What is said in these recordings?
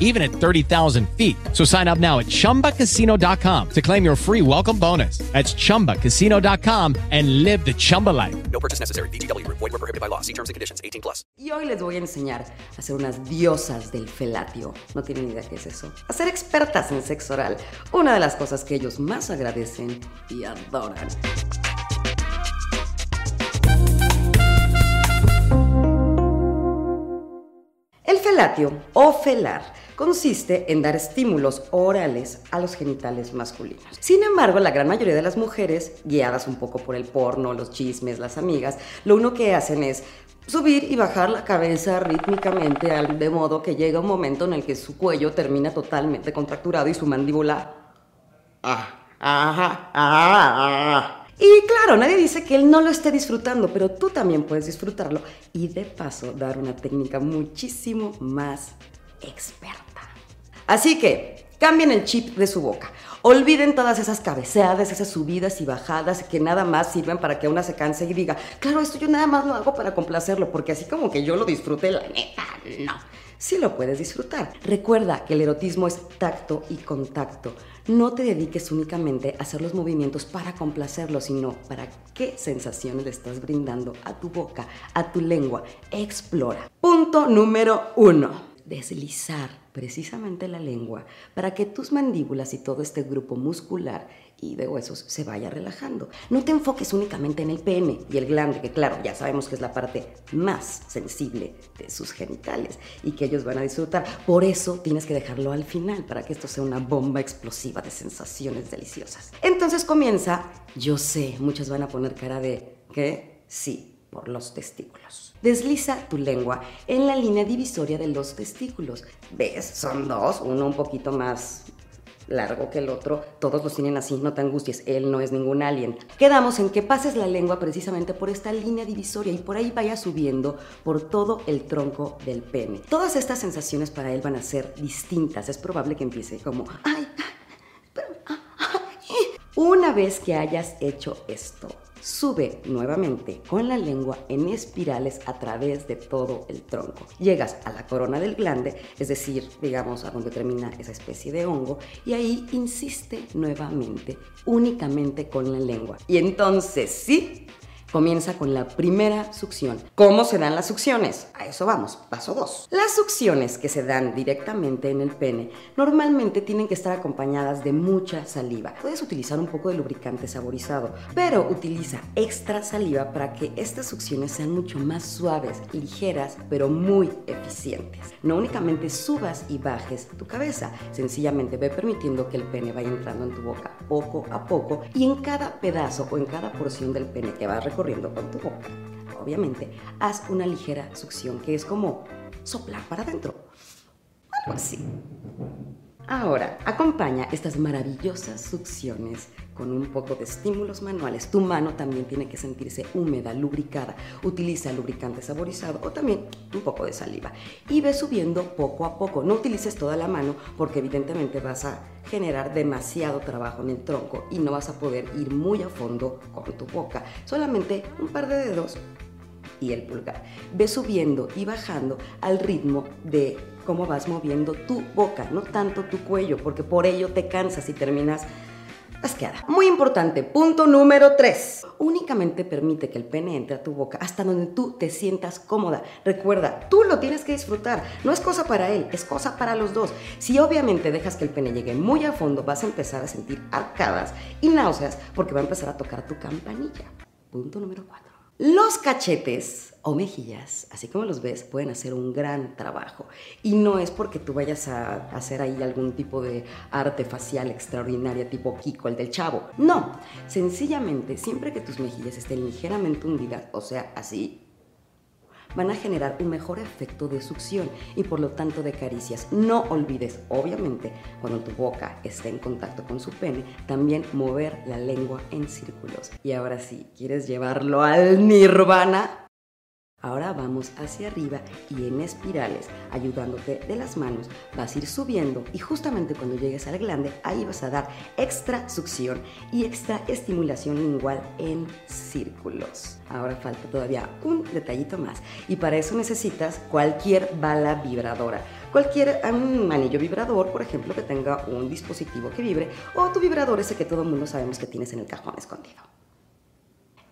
even at 30,000 feet. So sign up now at chumbacasino.com to claim your free welcome bonus. That's chumbacasino.com and live the Chumba life. No purchase necessary. VGW Group. Void were prohibited by law. See terms and conditions. 18 plus. Y hoy les voy a enseñar a ser unas diosas del felatio. No tienen ni idea qué es eso. A ser expertas en sexo oral. Una de las cosas que ellos más agradecen y adoran. El felatio o felar consiste en dar estímulos orales a los genitales masculinos. Sin embargo, la gran mayoría de las mujeres, guiadas un poco por el porno, los chismes, las amigas, lo único que hacen es subir y bajar la cabeza rítmicamente de modo que llega un momento en el que su cuello termina totalmente contracturado y su mandíbula Ah, ah, ah. Y claro, nadie dice que él no lo esté disfrutando, pero tú también puedes disfrutarlo y de paso dar una técnica muchísimo más experta. Así que cambien el chip de su boca. Olviden todas esas cabeceadas, esas subidas y bajadas que nada más sirven para que una se canse y diga, claro, esto yo nada más lo hago para complacerlo, porque así como que yo lo disfruté, la neta, no. Sí lo puedes disfrutar. Recuerda que el erotismo es tacto y contacto. No te dediques únicamente a hacer los movimientos para complacerlo, sino para qué sensaciones le estás brindando a tu boca, a tu lengua. Explora. Punto número uno. Deslizar precisamente la lengua para que tus mandíbulas y todo este grupo muscular y de huesos se vaya relajando. No te enfoques únicamente en el pene y el glande, que claro, ya sabemos que es la parte más sensible de sus genitales y que ellos van a disfrutar. Por eso tienes que dejarlo al final para que esto sea una bomba explosiva de sensaciones deliciosas. Entonces comienza, yo sé, muchos van a poner cara de ¿qué? Sí, por los testículos. Desliza tu lengua en la línea divisoria de los testículos. ¿Ves? Son dos, uno un poquito más largo que el otro. Todos los tienen así, no te angusties, él no es ningún alien. Quedamos en que pases la lengua precisamente por esta línea divisoria y por ahí vaya subiendo por todo el tronco del pene. Todas estas sensaciones para él van a ser distintas. Es probable que empiece como, ay, ah, ay". Una vez que hayas hecho esto, Sube nuevamente con la lengua en espirales a través de todo el tronco. Llegas a la corona del glande, es decir, digamos a donde termina esa especie de hongo, y ahí insiste nuevamente, únicamente con la lengua. Y entonces sí, Comienza con la primera succión. ¿Cómo se dan las succiones? A eso vamos. Paso 2. Las succiones que se dan directamente en el pene normalmente tienen que estar acompañadas de mucha saliva. Puedes utilizar un poco de lubricante saborizado, pero utiliza extra saliva para que estas succiones sean mucho más suaves, ligeras, pero muy eficientes. No únicamente subas y bajes tu cabeza, sencillamente ve permitiendo que el pene vaya entrando en tu boca poco a poco y en cada pedazo o en cada porción del pene que vas recorriendo con tu boca, obviamente, haz una ligera succión que es como soplar para adentro. Algo así. Ahora, acompaña estas maravillosas succiones con un poco de estímulos manuales. Tu mano también tiene que sentirse húmeda, lubricada. Utiliza lubricante saborizado o también un poco de saliva. Y ve subiendo poco a poco. No utilices toda la mano porque evidentemente vas a generar demasiado trabajo en el tronco y no vas a poder ir muy a fondo con tu boca. Solamente un par de dedos y el pulgar. Ve subiendo y bajando al ritmo de cómo vas moviendo tu boca, no tanto tu cuello, porque por ello te cansas y terminas asqueada. Muy importante, punto número 3. Únicamente permite que el pene entre a tu boca hasta donde tú te sientas cómoda. Recuerda, tú lo tienes que disfrutar. No es cosa para él, es cosa para los dos. Si obviamente dejas que el pene llegue muy a fondo, vas a empezar a sentir arcadas y náuseas porque va a empezar a tocar tu campanilla. Punto número 4. Los cachetes o mejillas, así como los ves, pueden hacer un gran trabajo. Y no es porque tú vayas a hacer ahí algún tipo de arte facial extraordinaria, tipo Kiko, el del chavo. No, sencillamente, siempre que tus mejillas estén ligeramente hundidas, o sea, así, van a generar un mejor efecto de succión y por lo tanto de caricias. No olvides, obviamente, cuando tu boca esté en contacto con su pene, también mover la lengua en círculos. Y ahora sí, ¿quieres llevarlo al nirvana? Ahora vamos hacia arriba y en espirales, ayudándote de las manos, vas a ir subiendo y justamente cuando llegues al glande, ahí vas a dar extra succión y extra estimulación lingual en círculos. Ahora falta todavía un detallito más y para eso necesitas cualquier bala vibradora. Cualquier anillo vibrador, por ejemplo, que tenga un dispositivo que vibre o tu vibrador ese que todo el mundo sabemos que tienes en el cajón escondido.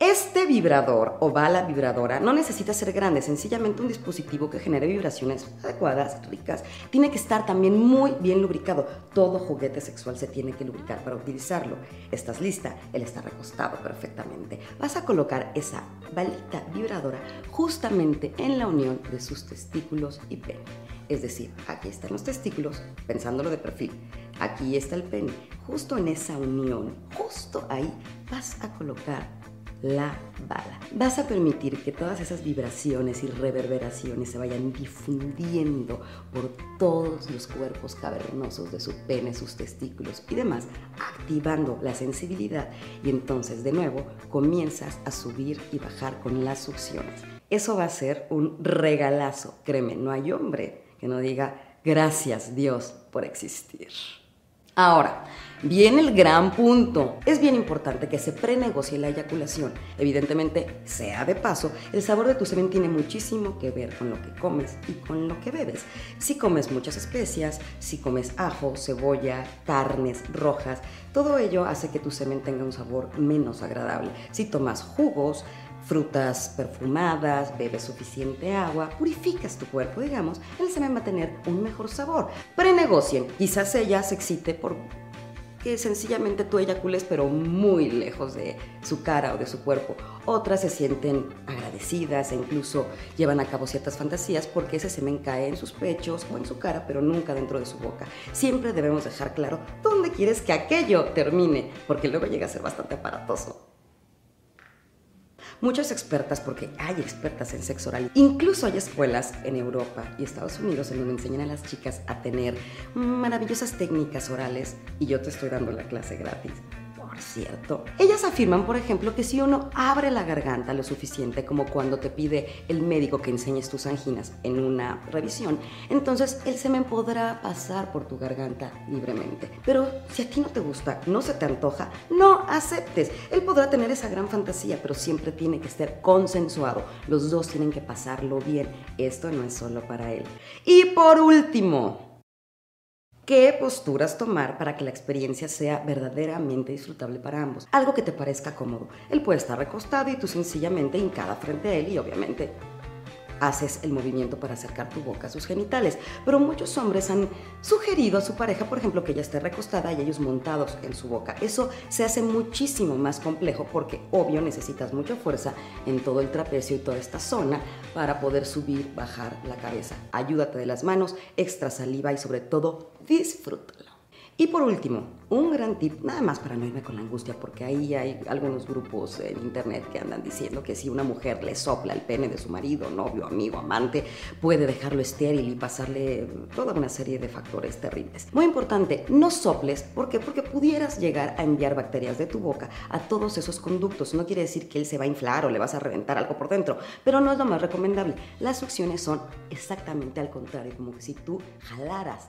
Este vibrador o bala vibradora no necesita ser grande, sencillamente un dispositivo que genere vibraciones adecuadas, ricas. Tiene que estar también muy bien lubricado. Todo juguete sexual se tiene que lubricar para utilizarlo. ¿Estás lista? Él está recostado perfectamente. Vas a colocar esa balita vibradora justamente en la unión de sus testículos y pene. Es decir, aquí están los testículos, pensándolo de perfil. Aquí está el pene. Justo en esa unión, justo ahí, vas a colocar la bala. Vas a permitir que todas esas vibraciones y reverberaciones se vayan difundiendo por todos los cuerpos cavernosos de su pene, sus testículos y demás, activando la sensibilidad y entonces de nuevo comienzas a subir y bajar con las succiones. Eso va a ser un regalazo, créeme, no hay hombre que no diga gracias Dios por existir. Ahora, viene el gran punto. Es bien importante que se prenegocie la eyaculación. Evidentemente, sea de paso, el sabor de tu semen tiene muchísimo que ver con lo que comes y con lo que bebes. Si comes muchas especias, si comes ajo, cebolla, carnes rojas, todo ello hace que tu semen tenga un sabor menos agradable. Si tomas jugos, frutas perfumadas, bebes suficiente agua, purificas tu cuerpo, digamos, el semen va a tener un mejor sabor. Prenegocien, quizás ella se excite por que sencillamente tú eyacules pero muy lejos de su cara o de su cuerpo. Otras se sienten agradecidas e incluso llevan a cabo ciertas fantasías porque ese semen cae en sus pechos o en su cara pero nunca dentro de su boca. Siempre debemos dejar claro dónde quieres que aquello termine porque luego llega a ser bastante aparatoso. Muchas expertas, porque hay expertas en sexo oral, incluso hay escuelas en Europa y Estados Unidos en donde enseñan a las chicas a tener maravillosas técnicas orales y yo te estoy dando la clase gratis cierto. Ellas afirman, por ejemplo, que si uno abre la garganta lo suficiente como cuando te pide el médico que enseñes tus anginas en una revisión, entonces el semen podrá pasar por tu garganta libremente. Pero si a ti no te gusta, no se te antoja, no aceptes. Él podrá tener esa gran fantasía, pero siempre tiene que estar consensuado. Los dos tienen que pasarlo bien. Esto no es solo para él. Y por último, ¿Qué posturas tomar para que la experiencia sea verdaderamente disfrutable para ambos? Algo que te parezca cómodo. Él puede estar recostado y tú sencillamente hincada frente a él y obviamente haces el movimiento para acercar tu boca a sus genitales. Pero muchos hombres han sugerido a su pareja, por ejemplo, que ella esté recostada y ellos montados en su boca. Eso se hace muchísimo más complejo porque, obvio, necesitas mucha fuerza en todo el trapecio y toda esta zona para poder subir, bajar la cabeza. Ayúdate de las manos, extra saliva y sobre todo, disfrútalo. Y por último, un gran tip, nada más para no irme con la angustia, porque ahí hay algunos grupos en internet que andan diciendo que si una mujer le sopla el pene de su marido, novio, amigo, amante, puede dejarlo estéril y pasarle toda una serie de factores terribles. Muy importante, no soples, ¿por qué? Porque pudieras llegar a enviar bacterias de tu boca a todos esos conductos. No quiere decir que él se va a inflar o le vas a reventar algo por dentro, pero no es lo más recomendable. Las succiones son exactamente al contrario, como si tú jalaras